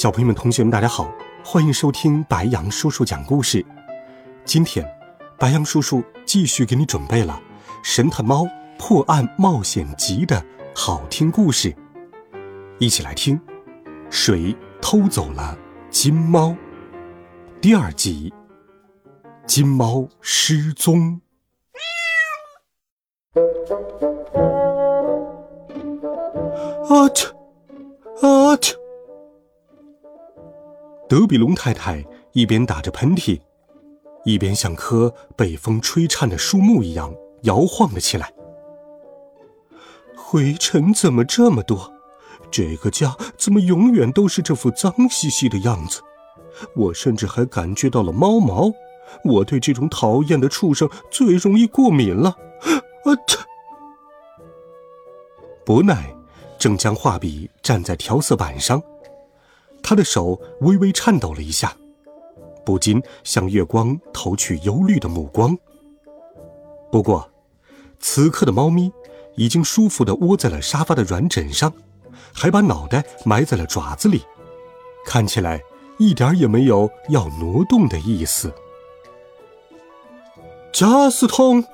小朋友们、同学们，大家好，欢迎收听白羊叔叔讲故事。今天，白羊叔叔继续给你准备了《神探猫破案冒险集》的好听故事，一起来听。谁偷走了金猫？第二集，金猫失踪。啊切！啊切！德比龙太太一边打着喷嚏，一边像棵被风吹颤的树木一样摇晃了起来。灰尘怎么这么多？这个家怎么永远都是这副脏兮兮的样子？我甚至还感觉到了猫毛。我对这种讨厌的畜生最容易过敏了。啊！这伯奈正将画笔站在调色板上。他的手微微颤抖了一下，不禁向月光投去忧虑的目光。不过，此刻的猫咪已经舒服地窝在了沙发的软枕上，还把脑袋埋在了爪子里，看起来一点也没有要挪动的意思。加斯通，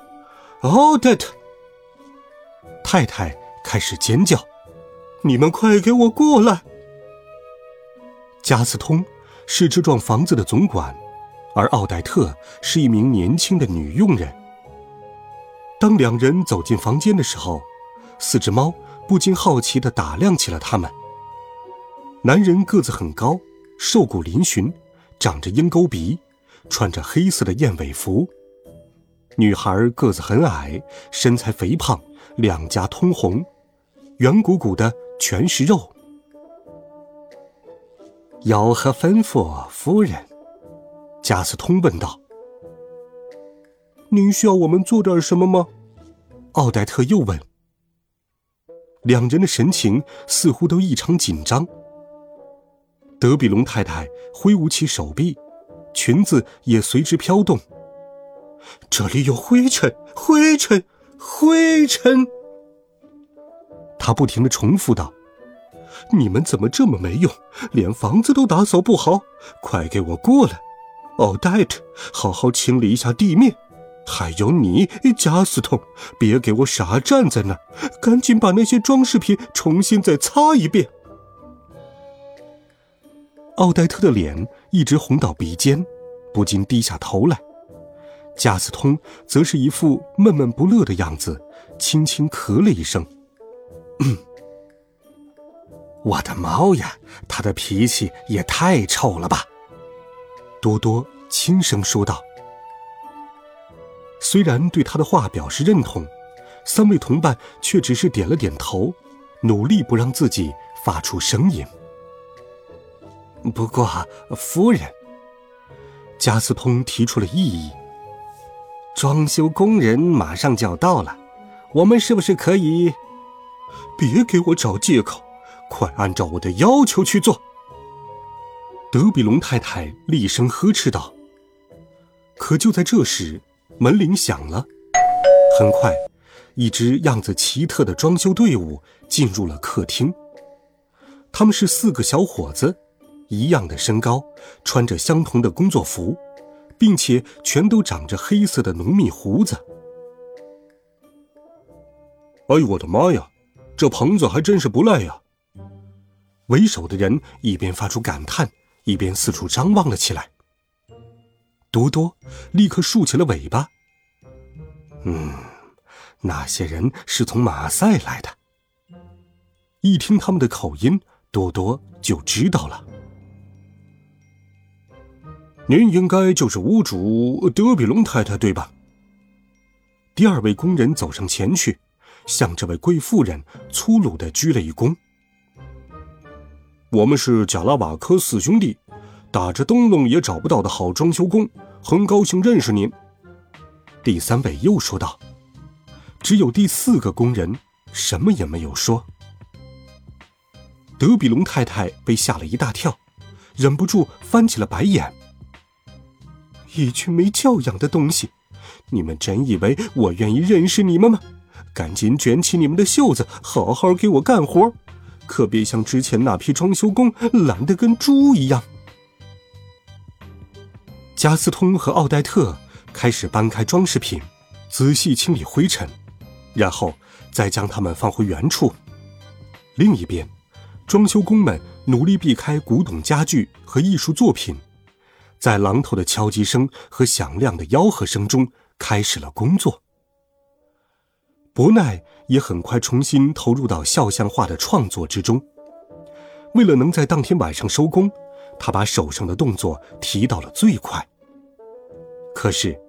奥黛特，太太开始尖叫：“你们快给我过来！”加斯通是这幢房子的总管，而奥黛特是一名年轻的女佣人。当两人走进房间的时候，四只猫不禁好奇地打量起了他们。男人个子很高，瘦骨嶙峋，长着鹰钩鼻，穿着黑色的燕尾服；女孩个子很矮，身材肥胖，两颊通红，圆鼓鼓的，全是肉。有何吩咐，夫人？加斯通问道。您需要我们做点什么吗？奥黛特又问。两人的神情似乎都异常紧张。德比龙太太挥舞起手臂，裙子也随之飘动。这里有灰尘，灰尘，灰尘。他不停的重复道。你们怎么这么没用，连房子都打扫不好？快给我过来！奥黛特，好好清理一下地面。还有你，加斯通，别给我傻站在那儿，赶紧把那些装饰品重新再擦一遍。奥黛特的脸一直红到鼻尖，不禁低下头来。加斯通则是一副闷闷不乐的样子，轻轻咳了一声。嗯我的猫呀，它的脾气也太臭了吧！多多轻声说道。虽然对他的话表示认同，三位同伴却只是点了点头，努力不让自己发出声音。不过，夫人，加斯通提出了异议。装修工人马上就要到了，我们是不是可以？别给我找借口！快按照我的要求去做！德比龙太太厉声呵斥道。可就在这时，门铃响了。很快，一支样子奇特的装修队伍进入了客厅。他们是四个小伙子，一样的身高，穿着相同的工作服，并且全都长着黑色的浓密胡子。哎呦我的妈呀，这棚子还真是不赖呀！为首的人一边发出感叹，一边四处张望了起来。多多立刻竖起了尾巴。嗯，那些人是从马赛来的。一听他们的口音，多多就知道了。您应该就是屋主德比龙太太，对吧？第二位工人走上前去，向这位贵妇人粗鲁的鞠了一躬。我们是贾拉瓦科四兄弟，打着灯笼也找不到的好装修工，很高兴认识您。”第三位又说道。只有第四个工人什么也没有说。德比龙太太被吓了一大跳，忍不住翻起了白眼。一群没教养的东西！你们真以为我愿意认识你们吗？赶紧卷起你们的袖子，好好给我干活，可别像之前那批装修工懒得跟猪一样。加斯通和奥黛特开始搬开装饰品，仔细清理灰尘，然后再将它们放回原处。另一边，装修工们努力避开古董家具和艺术作品，在榔头的敲击声和响亮的吆喝声中开始了工作。伯奈也很快重新投入到肖像画的创作之中。为了能在当天晚上收工，他把手上的动作提到了最快。可是，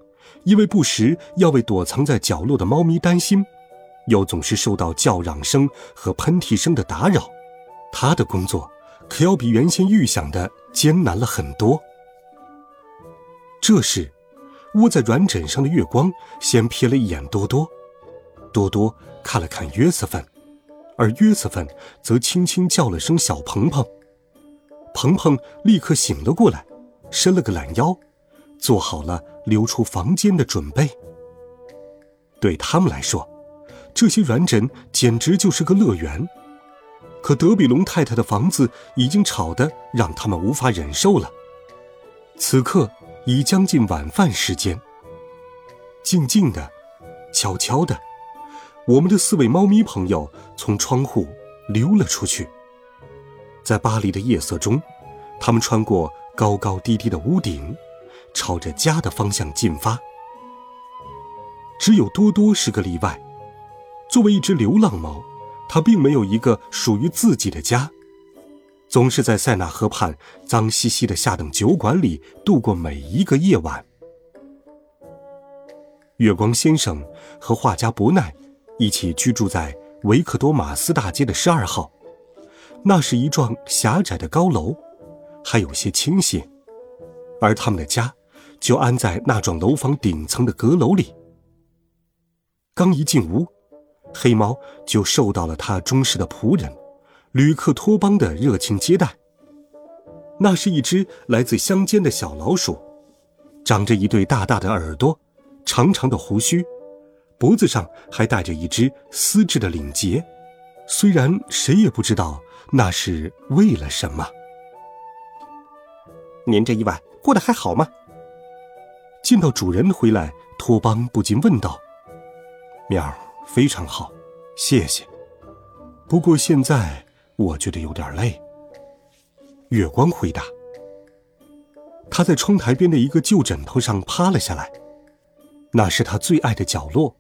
因为不时要为躲藏在角落的猫咪担心，又总是受到叫嚷声和喷嚏声的打扰，他的工作可要比原先预想的艰难了很多。这时，窝在软枕上的月光先瞥了一眼多多。多多看了看约瑟芬，而约瑟芬则轻轻叫了声“小鹏鹏”。鹏鹏立刻醒了过来，伸了个懒腰，做好了溜出房间的准备。对他们来说，这些软枕简直就是个乐园。可德比龙太太的房子已经吵得让他们无法忍受了。此刻已将近晚饭时间，静静的，悄悄的。我们的四位猫咪朋友从窗户溜了出去，在巴黎的夜色中，他们穿过高高低低的屋顶，朝着家的方向进发。只有多多是个例外，作为一只流浪猫，它并没有一个属于自己的家，总是在塞纳河畔脏兮兮的下等酒馆里度过每一个夜晚。月光先生和画家伯奈。一起居住在维克多马斯大街的十二号，那是一幢狭窄的高楼，还有些倾斜，而他们的家就安在那幢楼房顶层的阁楼里。刚一进屋，黑猫就受到了他忠实的仆人吕克托邦的热情接待。那是一只来自乡间的小老鼠，长着一对大大的耳朵，长长的胡须。脖子上还带着一只丝质的领结，虽然谁也不知道那是为了什么。您这一晚过得还好吗？见到主人回来，托邦不禁问道：“喵，非常好，谢谢。不过现在我觉得有点累。”月光回答。他在窗台边的一个旧枕头上趴了下来，那是他最爱的角落。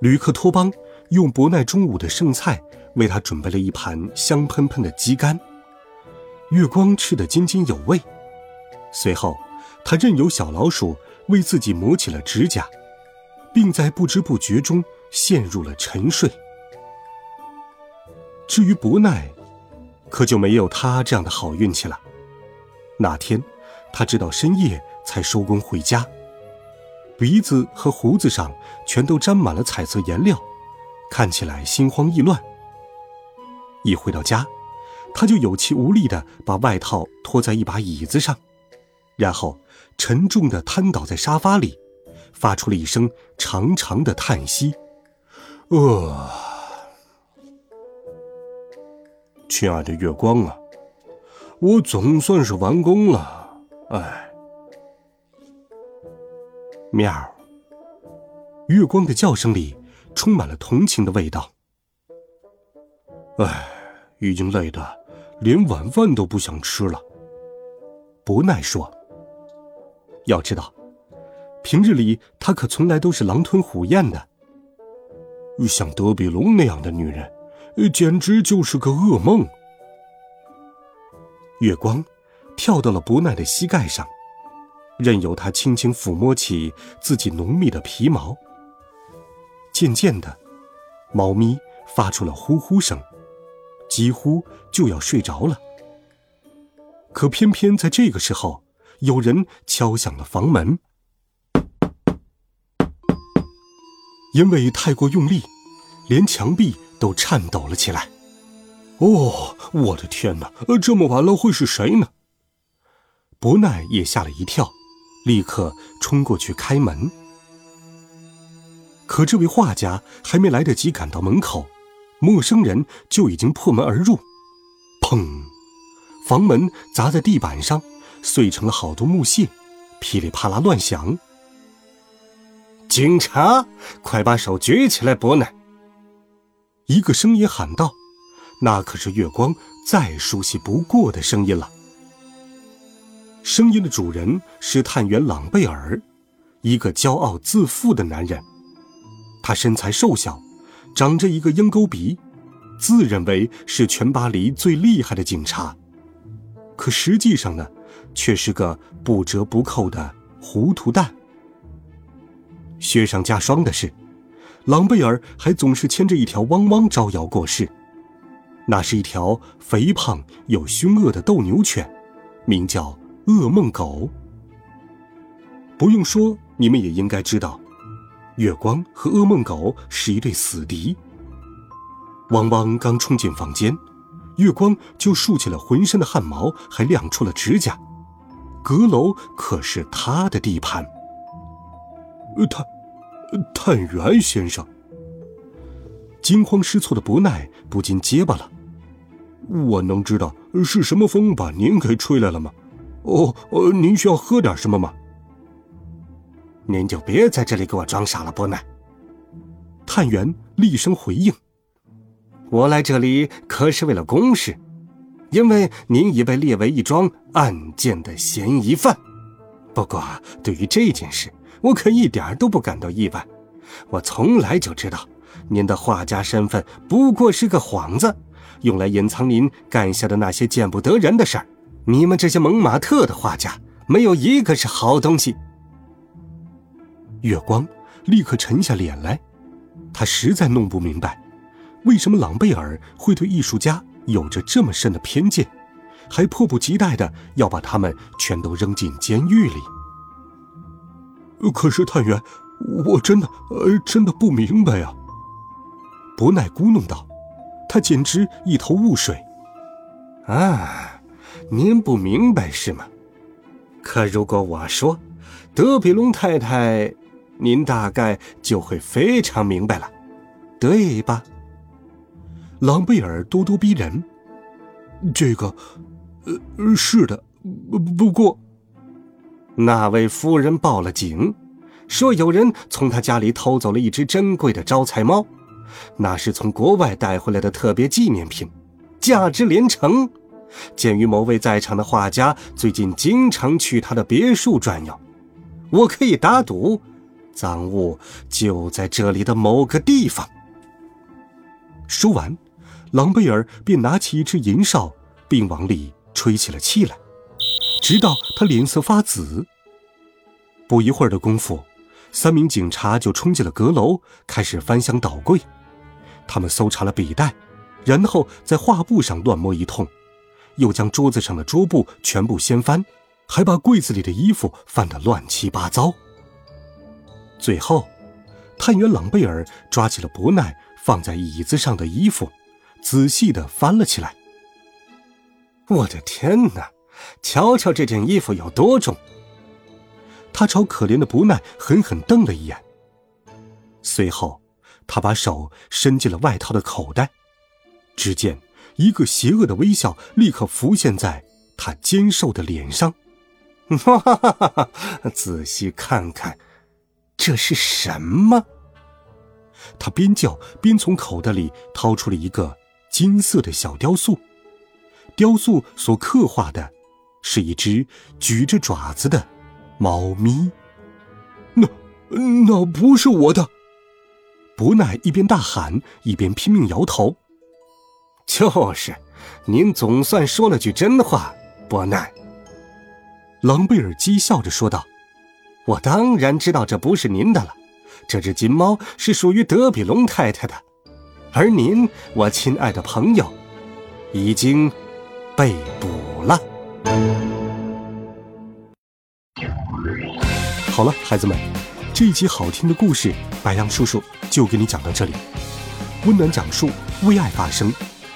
吕克托邦用伯奈中午的剩菜为他准备了一盘香喷喷的鸡肝，月光吃得津津有味。随后，他任由小老鼠为自己磨起了指甲，并在不知不觉中陷入了沉睡。至于伯奈，可就没有他这样的好运气了。那天，他直到深夜才收工回家。鼻子和胡子上全都沾满了彩色颜料，看起来心慌意乱。一回到家，他就有气无力地把外套拖在一把椅子上，然后沉重地瘫倒在沙发里，发出了一声长长的叹息：“呃，亲爱的月光啊，我总算是完工了，哎。”喵！月光的叫声里充满了同情的味道。唉，已经累得连晚饭都不想吃了。不奈说：“要知道，平日里他可从来都是狼吞虎咽的。像德比龙那样的女人，简直就是个噩梦。”月光跳到了伯奈的膝盖上。任由他轻轻抚摸起自己浓密的皮毛。渐渐的，猫咪发出了呼呼声，几乎就要睡着了。可偏偏在这个时候，有人敲响了房门。因为太过用力，连墙壁都颤抖了起来。哦，我的天哪！这么晚了，会是谁呢？伯奈也吓了一跳，立刻冲过去开门。可这位画家还没来得及赶到门口，陌生人就已经破门而入。砰！房门砸在地板上，碎成了好多木屑，噼里啪啦乱响。警察，快把手举起来！伯奈，一个声音喊道：“那可是月光再熟悉不过的声音了。”声音的主人是探员朗贝尔，一个骄傲自负的男人。他身材瘦小，长着一个鹰钩鼻，自认为是全巴黎最厉害的警察，可实际上呢，却是个不折不扣的糊涂蛋。雪上加霜的是，朗贝尔还总是牵着一条汪汪招摇过市。那是一条肥胖又凶恶的斗牛犬，名叫噩梦狗。不用说，你们也应该知道，月光和噩梦狗是一对死敌。汪汪刚冲进房间，月光就竖起了浑身的汗毛，还亮出了指甲。阁楼可是他的地盘。探，探员先生。惊慌失措的伯奈不禁结巴了：“我能知道是什么风把您给吹来了吗？哦，呃，您需要喝点什么吗？”您就别在这里给我装傻了，伯奈。探员厉声回应：“我来这里可是为了公事，因为您已被列为一桩案件的嫌疑犯。不过，对于这件事……”我可一点都不感到意外，我从来就知道，您的画家身份不过是个幌子，用来隐藏您干下的那些见不得人的事儿。你们这些蒙马特的画家，没有一个是好东西。月光立刻沉下脸来，他实在弄不明白，为什么朗贝尔会对艺术家有着这么深的偏见，还迫不及待的要把他们全都扔进监狱里。可是探员，我真的，呃，真的不明白呀。伯奈咕哝道：“他简直一头雾水。”啊，您不明白是吗？可如果我说德比龙太太，您大概就会非常明白了，对吧？朗贝尔咄咄逼人。这个，呃，是的，不不过。那位夫人报了警，说有人从他家里偷走了一只珍贵的招财猫，那是从国外带回来的特别纪念品，价值连城。鉴于某位在场的画家最近经常去他的别墅转悠，我可以打赌，赃物就在这里的某个地方。说完，朗贝尔便拿起一只银哨，并往里吹起了气来。直到他脸色发紫。不一会儿的功夫，三名警察就冲进了阁楼，开始翻箱倒柜。他们搜查了笔袋，然后在画布上乱摸一通，又将桌子上的桌布全部掀翻，还把柜子里的衣服翻得乱七八糟。最后，探员朗贝尔抓起了伯奈放在椅子上的衣服，仔细地翻了起来。我的天哪！瞧瞧这件衣服有多重！他朝可怜的伯奈狠狠瞪了一眼，随后，他把手伸进了外套的口袋，只见一个邪恶的微笑立刻浮现在他尖瘦的脸上。哈哈哈哈！仔细看看，这是什么？他边叫边从口袋里掏出了一个金色的小雕塑，雕塑所刻画的。是一只举着爪子的猫咪。那那不是我的！伯奈一边大喊，一边拼命摇头。就是，您总算说了句真话，伯奈。朗贝尔讥笑着说道：“我当然知道这不是您的了，这只金猫是属于德比龙太太的，而您，我亲爱的朋友，已经被捕了。”好了，孩子们，这一集好听的故事，白羊叔叔就给你讲到这里。温暖讲述，为爱发声。